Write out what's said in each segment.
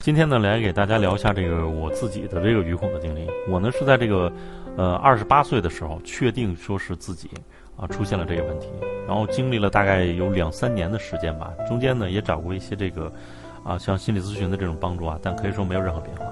今天呢，来给大家聊一下这个我自己的这个鱼孔的经历。我呢是在这个，呃，二十八岁的时候，确定说是自己啊出现了这个问题，然后经历了大概有两三年的时间吧，中间呢也找过一些这个，啊像心理咨询的这种帮助啊，但可以说没有任何变化。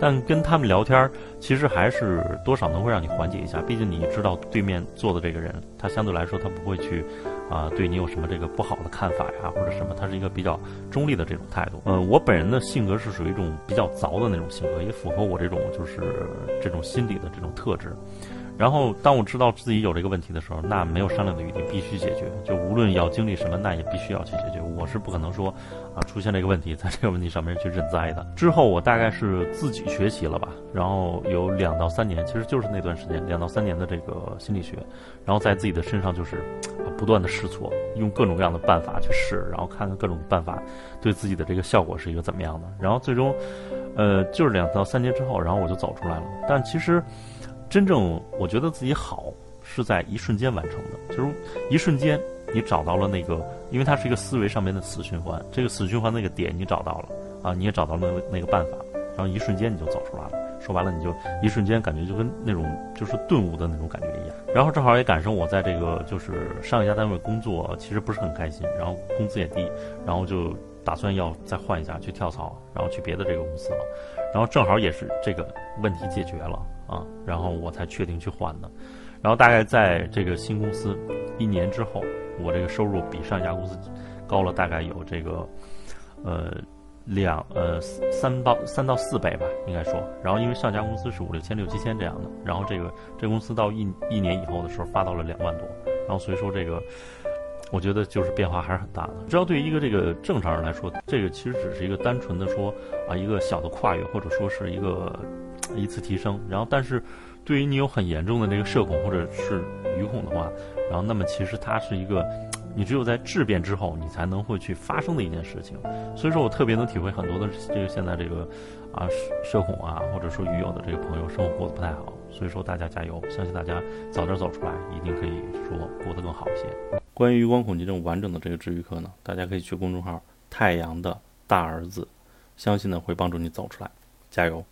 但跟他们聊天儿，其实还是多少能会让你缓解一下。毕竟你知道对面坐的这个人，他相对来说他不会去，啊，对你有什么这个不好的看法呀，或者什么，他是一个比较中立的这种态度。嗯，我本人的性格是属于一种比较凿的那种性格，也符合我这种就是这种心理的这种特质。然后，当我知道自己有这个问题的时候，那没有商量的余地，必须解决。就无论要经历什么，那也必须要去解决。我是不可能说，啊，出现这个问题，在这个问题上面去认栽的。之后，我大概是自己学习了吧，然后有两到三年，其实就是那段时间，两到三年的这个心理学，然后在自己的身上就是不断的试错，用各种各样的办法去试，然后看看各种办法对自己的这个效果是一个怎么样的。然后最终，呃，就是两到三年之后，然后我就走出来了。但其实。真正我觉得自己好是在一瞬间完成的，就是一瞬间你找到了那个，因为它是一个思维上面的死循环，这个死循环那个点你找到了啊，你也找到了那个那个办法，然后一瞬间你就走出来了。说白了，你就一瞬间感觉就跟那种就是顿悟的那种感觉一样。然后正好也赶上我在这个就是上一家单位工作，其实不是很开心，然后工资也低，然后就打算要再换一家去跳槽，然后去别的这个公司了。然后正好也是这个问题解决了。啊，然后我才确定去换的，然后大概在这个新公司一年之后，我这个收入比上一家公司高了大概有这个呃两呃三到三到四倍吧，应该说。然后因为上家公司是五六千六七千这样的，然后这个这公司到一一年以后的时候发到了两万多，然后所以说这个我觉得就是变化还是很大的。只要对于一个这个正常人来说，这个其实只是一个单纯的说啊一个小的跨越，或者说是一个。一次提升，然后但是，对于你有很严重的这个社恐或者是鱼恐的话，然后那么其实它是一个，你只有在质变之后，你才能会去发生的一件事情。所以说我特别能体会很多的这个现在这个啊社恐啊或者说鱼友的这个朋友生活过得不太好，所以说大家加油，相信大家早点走出来，一定可以说过得更好一些。关于余光恐惧症完整的这个治愈课呢，大家可以去公众号“太阳的大儿子”，相信呢会帮助你走出来，加油。